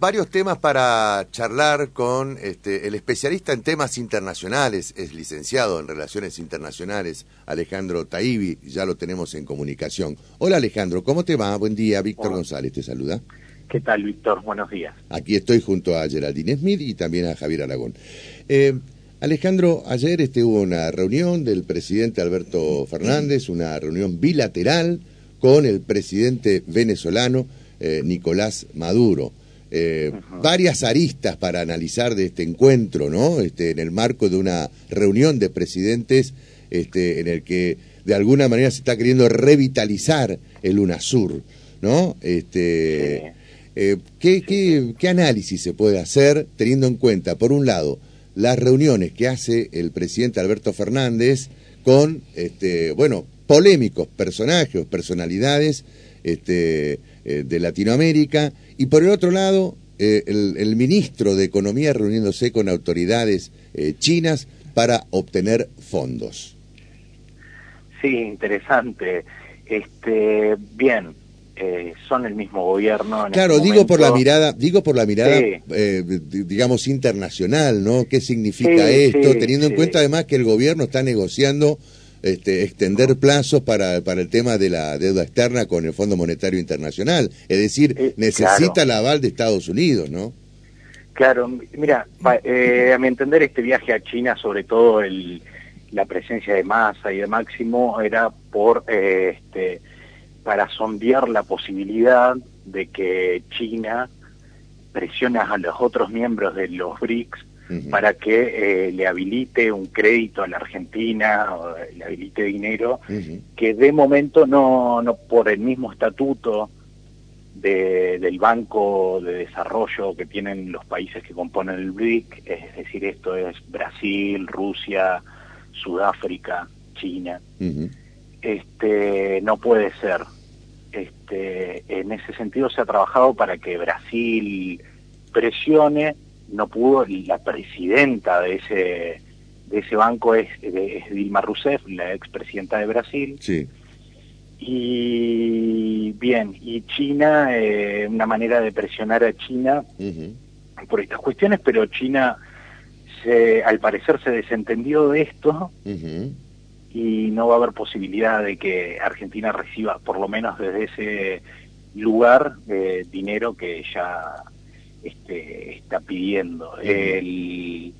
varios temas para charlar con este, el especialista en temas internacionales, es licenciado en Relaciones Internacionales, Alejandro Taibi, ya lo tenemos en comunicación. Hola Alejandro, ¿cómo te va? Buen día, Víctor González te saluda. ¿Qué tal, Víctor? Buenos días. Aquí estoy junto a Geraldine Smith y también a Javier Aragón. Eh, Alejandro, ayer este, hubo una reunión del presidente Alberto Fernández, una reunión bilateral con el presidente venezolano eh, Nicolás Maduro. Eh, varias aristas para analizar de este encuentro, ¿no? Este, en el marco de una reunión de presidentes este, en el que de alguna manera se está queriendo revitalizar el UNASUR, ¿no? Este, eh, ¿qué, qué, qué análisis se puede hacer teniendo en cuenta, por un lado, las reuniones que hace el presidente Alberto Fernández con, este, bueno, polémicos personajes, personalidades, este, eh, de Latinoamérica, y por el otro lado, eh, el, ministro de Economía reuniéndose con autoridades eh, chinas para obtener fondos. Sí, interesante. Este, bien, son el mismo gobierno. claro, este digo por la mirada, digo por la mirada, digamos internacional, ¿no? ¿Qué significa esto? Teniendo en cuenta además que el gobierno está negociando este, extender plazos para, para el tema de la deuda externa con el Fondo Monetario Internacional. Es decir, eh, necesita el aval de Estados Unidos, ¿no? Claro, mira, eh, a mi entender este viaje a China, sobre todo el, la presencia de Massa y de Máximo, era por eh, este, para sondear la posibilidad de que China presione a los otros miembros de los BRICS para que eh, le habilite un crédito a la Argentina, o le habilite dinero, que de momento no, no por el mismo estatuto de, del Banco de Desarrollo que tienen los países que componen el BRIC, es decir, esto es Brasil, Rusia, Sudáfrica, China, este, no puede ser. Este, en ese sentido se ha trabajado para que Brasil presione no pudo, la presidenta de ese, de ese banco es, Dilma Rousseff, la expresidenta de Brasil. Sí. Y bien, y China, eh, una manera de presionar a China por estas cuestiones, pero China se, al parecer se desentendió de esto y no va a haber posibilidad de que Argentina reciba, por lo menos desde ese lugar, eh, dinero que ya este, está pidiendo. El,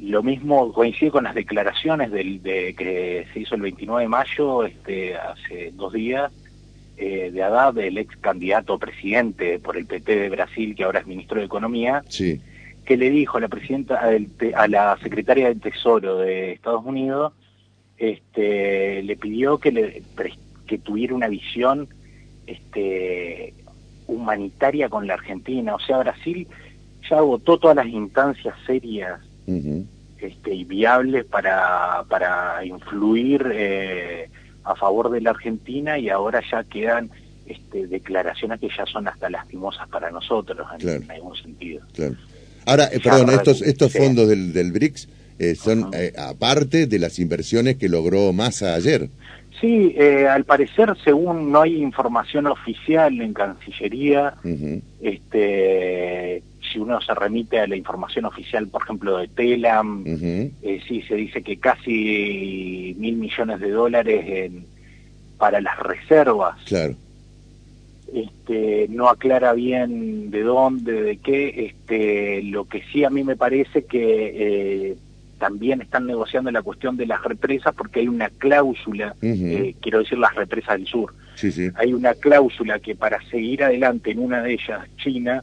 lo mismo coincide con las declaraciones del, de, que se hizo el 29 de mayo, este, hace dos días, eh, de Haddad, el ex candidato presidente por el PT de Brasil, que ahora es ministro de Economía, sí. que le dijo a la presidenta, a la secretaria del Tesoro de Estados Unidos, este, le pidió que, le, que tuviera una visión este, humanitaria con la Argentina. O sea, Brasil ya agotó todas las instancias serias este, y viables para, para influir eh, a favor de la Argentina y ahora ya quedan este, declaraciones que ya son hasta lastimosas para nosotros en, algún sentido. Ahora, eh, perdón, estos, estos fondos del, del BRICS eh, son aparte de las inversiones que logró Massa ayer. Sí, eh, al parecer, según no hay información oficial en Cancillería, este, si uno se remite a la información oficial, por ejemplo, de Telam, eh, sí, se dice que casi mil millones de dólares para las reservas. Claro. Este, no aclara bien de dónde, de qué. Este, lo que sí a mí me parece que... Eh, también están negociando la cuestión de las represas porque hay una cláusula, eh, quiero decir las represas del sur, hay una cláusula que para seguir adelante en una de ellas, China,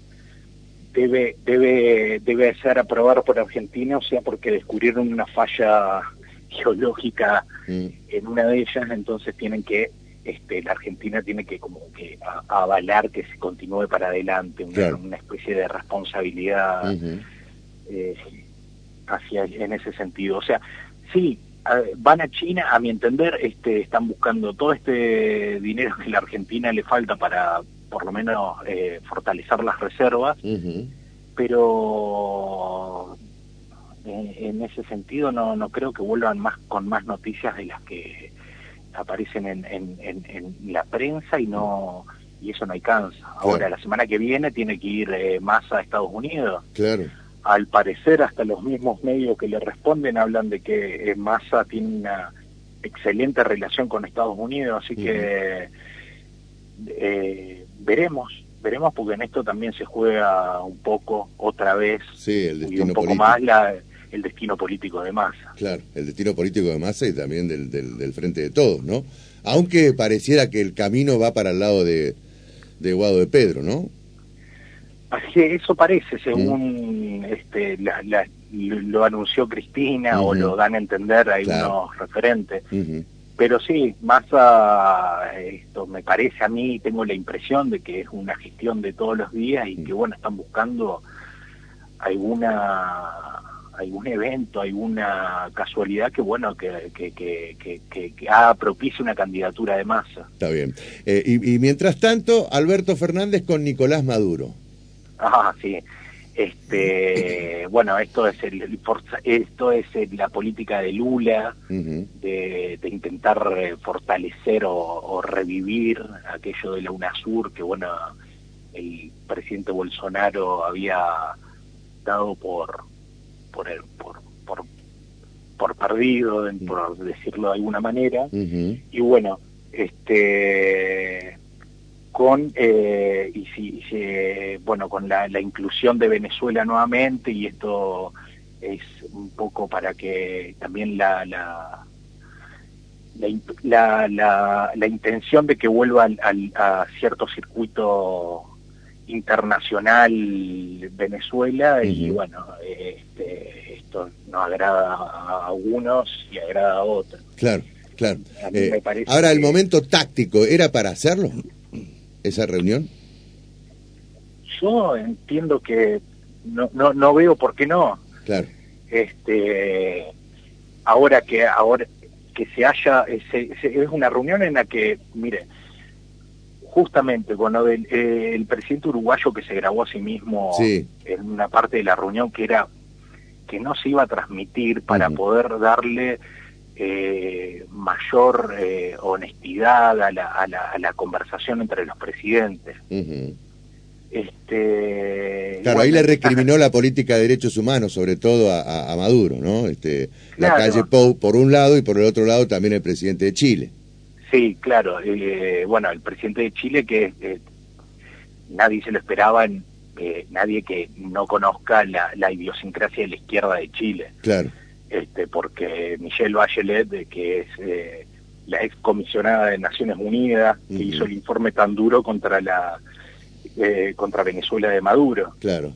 debe, debe, debe ser aprobada por Argentina, o sea, porque descubrieron una falla geológica mm. en una de ellas, entonces tienen que, este, la Argentina tiene que como que avalar que se continúe para adelante, una, especie de responsabilidad hacia en ese sentido. O sea, sí, van a China, a mi entender, este, están buscando todo este dinero que la Argentina le falta para, por lo menos, eh, fortalecer las reservas, pero en, ese sentido no, no creo que vuelvan más con más noticias de las que aparecen en, en, en, la prensa y no y eso no alcanza. Ahora, la semana que viene tiene que ir eh, Massa a Estados Unidos. Claro. Al parecer, hasta los mismos medios que le responden hablan de que eh, Massa tiene una excelente relación con Estados Unidos, así que eh, veremos, veremos porque en esto también se juega un poco otra vez y un poco más la, el destino político de Massa. Claro, el destino político de Massa y también del, del, del Frente de Todos, ¿no? Aunque pareciera que el camino va para el lado de, de Guado de Pedro, ¿no? Así, eso parece, según este, lo anunció Cristina o lo dan a entender algunos referentes. Pero sí, Massa, esto me parece a mí, tengo la impresión de que es una gestión de todos los días y que, bueno, están buscando alguna algún evento, alguna casualidad que bueno que, que, que, que, que ha propicio una candidatura de masa. Está bien. Eh, y, y, mientras tanto, Alberto Fernández con Nicolás Maduro. Ah, sí. Este, bueno, esto es el, esto es la política de Lula de, de, intentar eh, fortalecer o, o, revivir aquello de la UNASUR que bueno el presidente Bolsonaro había dado por por, el, por, por, por perdido, por decirlo de alguna manera. Y bueno, este con eh, y si, bueno con la, la, inclusión de Venezuela nuevamente y esto es un poco para que también la la la, la, la intención de que vuelva al, al, a cierto circuito internacional Venezuela y bueno, este, esto no agrada a algunos y agrada a otros. Claro, claro. Eh, ahora, el momento táctico, ¿era para hacerlo esa reunión? Yo entiendo que no, no, no veo por qué no. Claro. Este, ahora que ahora que se haya, es una reunión en la que, mire, justamente cuando el, el, presidente uruguayo que se grabó a sí mismo en una parte de la reunión que era que no se iba a transmitir para poder darle eh, mayor eh, honestidad a la, a, la, a la, conversación entre los presidentes. Este, claro, ahí le recriminó la política de derechos humanos, sobre todo a, a Maduro, ¿no? Este, la calle Pou por un lado y por el otro lado también el presidente de Chile. Sí, claro. Eh, bueno, el presidente de Chile que eh, nadie se lo esperaba, en, eh, nadie que no conozca la, la, idiosincrasia de la izquierda de Chile. Claro. Este, porque Michelle Bachelet, que es eh, la ex comisionada de Naciones Unidas, que uh -huh. hizo el informe tan duro contra la eh, contra Venezuela de Maduro. Claro.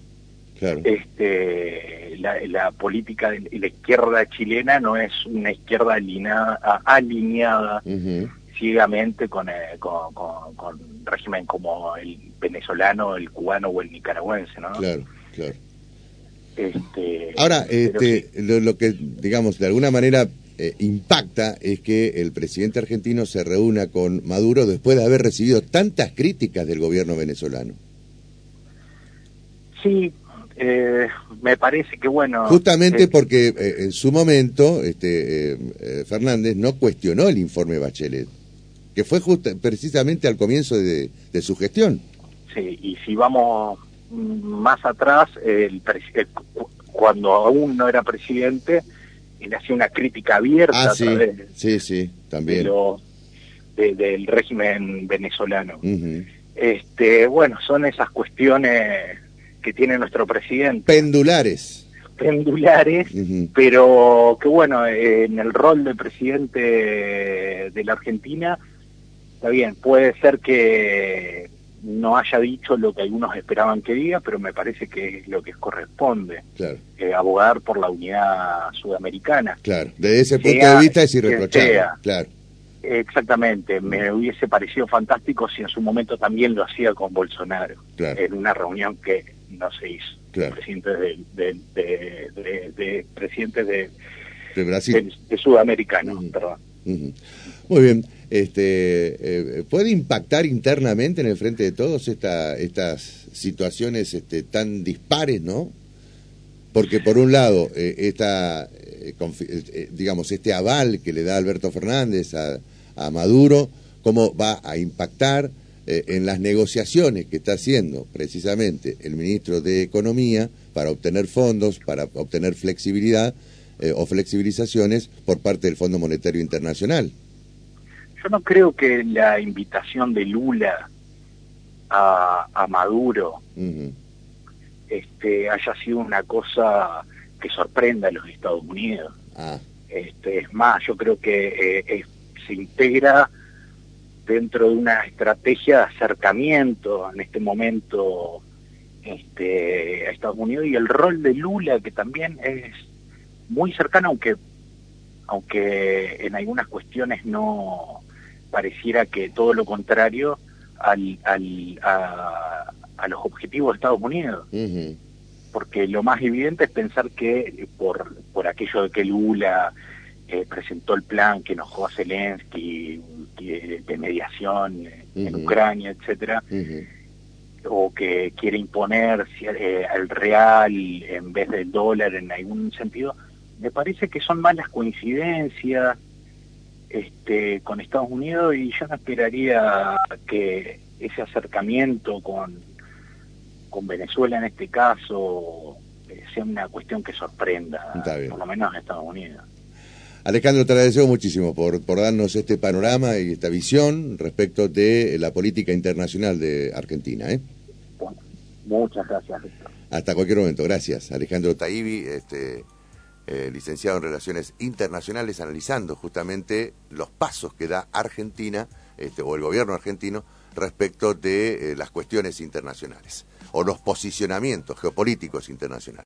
Claro. Este, la, la, política de la izquierda chilena no es una izquierda alineada, alineada uh -huh ciegamente con, eh, con, con, con, régimen como el venezolano, el cubano o el nicaragüense, ¿no? Claro, claro. Este, Ahora, este, sí. lo, lo, que, digamos, de alguna manera eh, impacta es que el presidente argentino se reúna con Maduro después de haber recibido tantas críticas del gobierno venezolano. Sí, eh, me parece que bueno. Justamente eh, porque eh, en su momento este, Fernández no cuestionó el informe Bachelet que fue justa, precisamente al comienzo de, de, su gestión. Sí, y si vamos más atrás, el, el, cuando aún no era presidente, él hacía una crítica abierta ah, sí, sí, sí, también. De lo, de, del régimen venezolano. Uh -huh. este, bueno, son esas cuestiones que tiene nuestro presidente. Pendulares pendulares, uh -huh. pero que bueno, en el rol de presidente de la Argentina está bien, puede ser que no haya dicho lo que algunos esperaban que diga, pero me parece que es lo que corresponde, claro. eh, abogar por la unidad sudamericana. Claro, desde ese punto sea, de vista es irreprochable, claro. Exactamente, me hubiese parecido fantástico si en su momento también lo hacía con Bolsonaro, claro. en una reunión que no se hizo. Claro. Presidentes de, de, de, de, de presidentes de, de Brasil. De, sudamericanos, uh -huh. perdón. Muy bien este, eh, ¿puede impactar internamente en el frente de todos esta, estas situaciones este, tan dispares, no? Porque por un lado, eh, esta, eh, digamos, este aval que le da Alberto Fernández a, a, Maduro, cómo va a impactar en las negociaciones que está haciendo precisamente el ministro de Economía para obtener fondos, para obtener flexibilidad eh, o flexibilizaciones por parte del Fondo Monetario Internacional. Yo no creo que la invitación de Lula a, Maduro este, haya sido una cosa que sorprenda a los Estados Unidos. Ah. Este, es más, yo creo que eh, se integra dentro de una estrategia de acercamiento en este momento este, a Estados Unidos y el rol de Lula que también es muy cercano aunque aunque en algunas cuestiones no pareciera que todo lo contrario al, al, a, los objetivos de Estados Unidos. Porque lo más evidente es pensar que por, por aquello de que Lula eh, presentó el plan que enojó a Zelensky de mediación en Ucrania, etcétera, o que quiere imponer eh, el real en vez del dólar en algún sentido, me parece que son malas coincidencias este, con Estados Unidos y yo no esperaría que ese acercamiento con, con Venezuela en este caso eh, sea una cuestión que sorprenda, por lo menos en Estados Unidos. Alejandro, te agradecemos muchísimo por, por darnos este panorama y esta visión respecto de la política internacional de Argentina. ¿eh? muchas gracias, Hasta cualquier momento, gracias. Alejandro Taibi, este, eh, licenciado en Relaciones Internacionales, analizando justamente los pasos que da Argentina, este, o el gobierno argentino, respecto de eh, las cuestiones internacionales, o los posicionamientos geopolíticos internacionales.